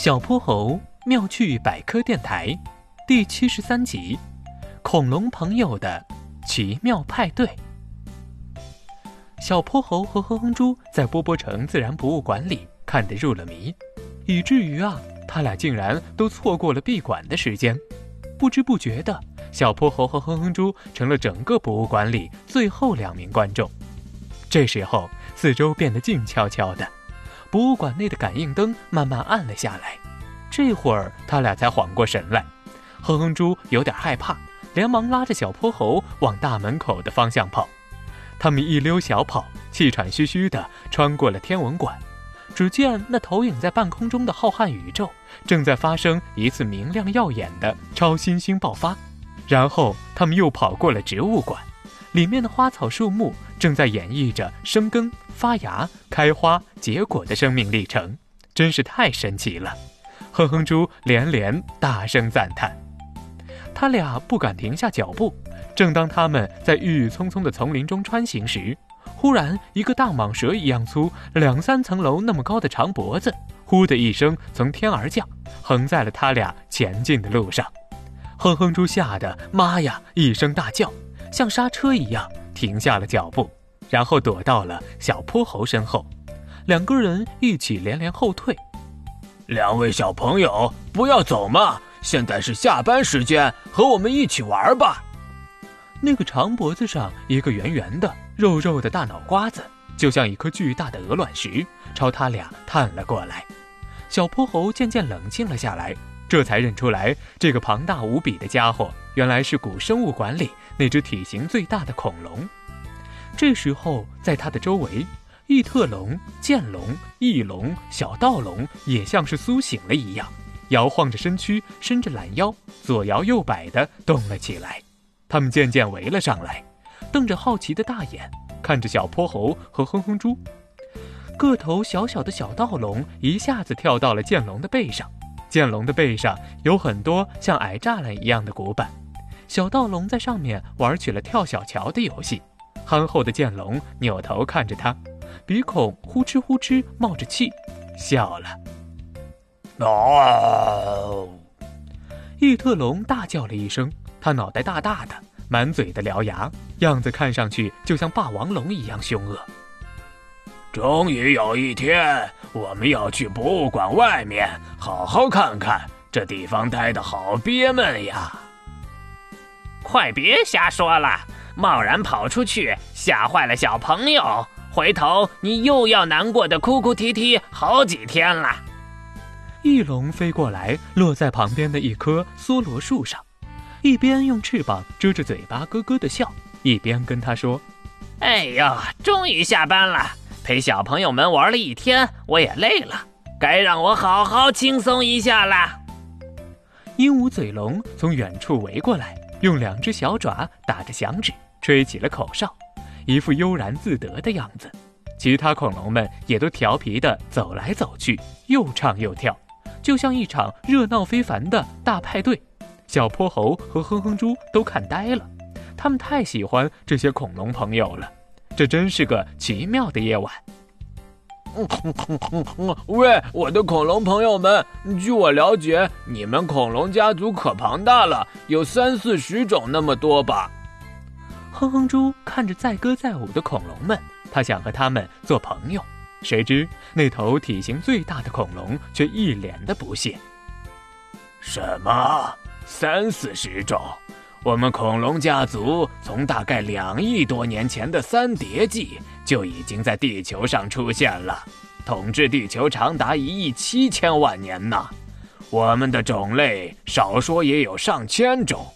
小泼猴妙趣百科电台第七十三集：恐龙朋友的奇妙派对。小泼猴和哼哼猪在波波城自然博物馆里看得入了迷，以至于啊，他俩竟然都错过了闭馆的时间。不知不觉的，小泼猴和哼哼猪成了整个博物馆里最后两名观众。这时候，四周变得静悄悄的。博物馆内的感应灯慢慢暗了下来，这会儿他俩才缓过神来。哼哼猪有点害怕，连忙拉着小泼猴往大门口的方向跑。他们一溜小跑，气喘吁吁地穿过了天文馆。只见那投影在半空中的浩瀚宇宙，正在发生一次明亮耀眼的超新星爆发。然后他们又跑过了植物馆，里面的花草树木正在演绎着生根。发芽、开花、结果的生命历程，真是太神奇了！哼哼猪连连大声赞叹。他俩不敢停下脚步。正当他们在郁郁葱葱的丛林中穿行时，忽然一个大蟒蛇一样粗、两三层楼那么高的长脖子，呼的一声从天而降，横在了他俩前进的路上。哼哼猪吓得妈呀一声大叫，像刹车一样停下了脚步。然后躲到了小泼猴身后，两个人一起连连后退。两位小朋友，不要走嘛！现在是下班时间，和我们一起玩吧。那个长脖子上一个圆圆的、肉肉的大脑瓜子，就像一颗巨大的鹅卵石，朝他俩探了过来。小泼猴渐渐冷静了下来，这才认出来，这个庞大无比的家伙，原来是古生物馆里那只体型最大的恐龙。这时候，在它的周围，异特龙、剑龙、翼龙、小盗龙也像是苏醒了一样，摇晃着身躯，伸着懒腰，左摇右摆地动了起来。他们渐渐围了上来，瞪着好奇的大眼看着小泼猴和哼哼猪。个头小小的小盗龙一下子跳到了剑龙的背上，剑龙的背上有很多像矮栅栏一样的古板，小盗龙在上面玩起了跳小桥的游戏。憨厚的剑龙扭头看着他，鼻孔呼哧呼哧冒着气，笑了。哦！异特龙大叫了一声，他脑袋大大的，满嘴的獠牙，样子看上去就像霸王龙一样凶恶。终于有一天，我们要去博物馆外面好好看看，这地方待的好憋闷呀！快别瞎说了！贸然跑出去，吓坏了小朋友，回头你又要难过的哭哭啼啼好几天了。翼龙飞过来，落在旁边的一棵梭罗树上，一边用翅膀遮着嘴巴咯咯的笑，一边跟他说：“哎呀，终于下班了，陪小朋友们玩了一天，我也累了，该让我好好轻松一下了。”鹦鹉嘴龙从远处围过来，用两只小爪打着响指。吹起了口哨，一副悠然自得的样子。其他恐龙们也都调皮地走来走去，又唱又跳，就像一场热闹非凡的大派对。小泼猴和哼哼猪都看呆了，他们太喜欢这些恐龙朋友了。这真是个奇妙的夜晚。喂，我的恐龙朋友们，据我了解，你们恐龙家族可庞大了，有三四十种那么多吧？哼哼猪看着载歌载舞的恐龙们，他想和他们做朋友，谁知那头体型最大的恐龙却一脸的不屑。什么三四十种？我们恐龙家族从大概两亿多年前的三叠纪就已经在地球上出现了，统治地球长达一亿七千万年呢。我们的种类少说也有上千种，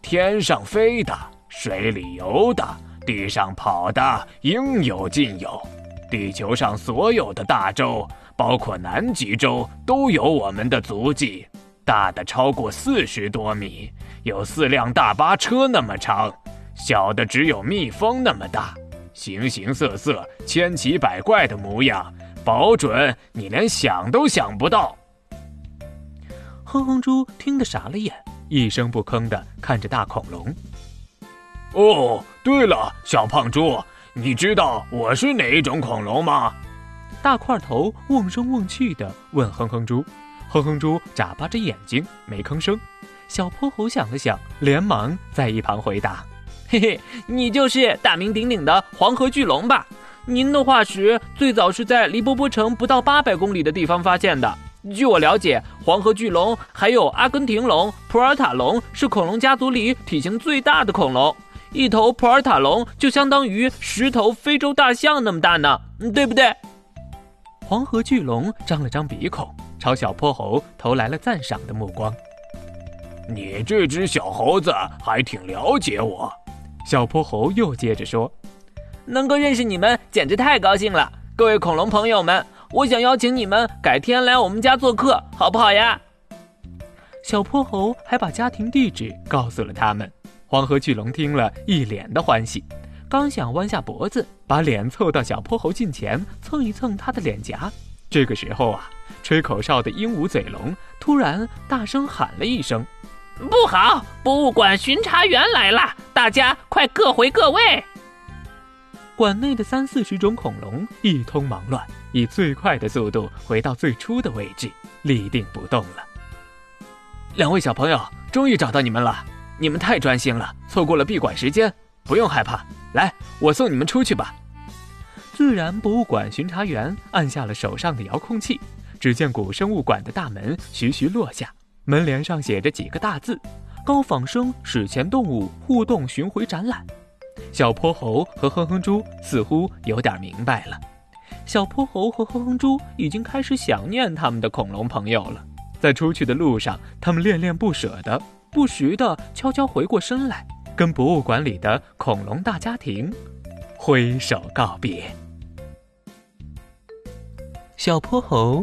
天上飞的。水里游的，地上跑的，应有尽有。地球上所有的大洲，包括南极洲，都有我们的足迹。大的超过四十多米，有四辆大巴车那么长；小的只有蜜蜂那么大，形形色色、千奇百怪的模样，保准你连想都想不到。哼哼猪听得傻了眼，一声不吭地看着大恐龙。哦，对了，小胖猪，你知道我是哪一种恐龙吗？大块头瓮声瓮气地问哼哼猪，哼哼猪眨巴着眼睛没吭声。小泼猴想了想，连忙在一旁回答：“嘿嘿，你就是大名鼎鼎的黄河巨龙吧？您的化石最早是在离波波城不到八百公里的地方发现的。据我了解，黄河巨龙还有阿根廷龙、普尔塔龙是恐龙家族里体型最大的恐龙。一头普尔塔龙就相当于十头非洲大象那么大呢，对不对？”黄河巨龙张了张鼻孔，朝小泼猴投来了赞赏的目光。你这只小猴子还挺了解我，小泼猴又接着说：“能够认识你们简直太高兴了，各位恐龙朋友们，我想邀请你们改天来我们家做客，好不好呀？”小泼猴还把家庭地址告诉了他们。黄河巨龙听了一脸的欢喜，刚想弯下脖子，把脸凑到小泼猴近前蹭一蹭他的脸颊，这个时候啊，吹口哨的鹦鹉嘴龙突然大声喊了一声。不好！博物馆巡查员来了，大家快各回各位。馆内的三四十种恐龙一通忙乱，以最快的速度回到最初的位置，立定不动了。两位小朋友，终于找到你们了！你们太专心了，错过了闭馆时间。不用害怕，来，我送你们出去吧。自然博物馆巡查员按下了手上的遥控器，只见古生物馆的大门徐徐落下。门帘上写着几个大字：“高仿生史前动物互动巡回展览。”小泼猴和哼哼猪似乎有点明白了。小泼猴和哼哼猪已经开始想念他们的恐龙朋友了。在出去的路上，他们恋恋不舍的，不时的悄悄回过身来，跟博物馆里的恐龙大家庭挥手告别。小泼猴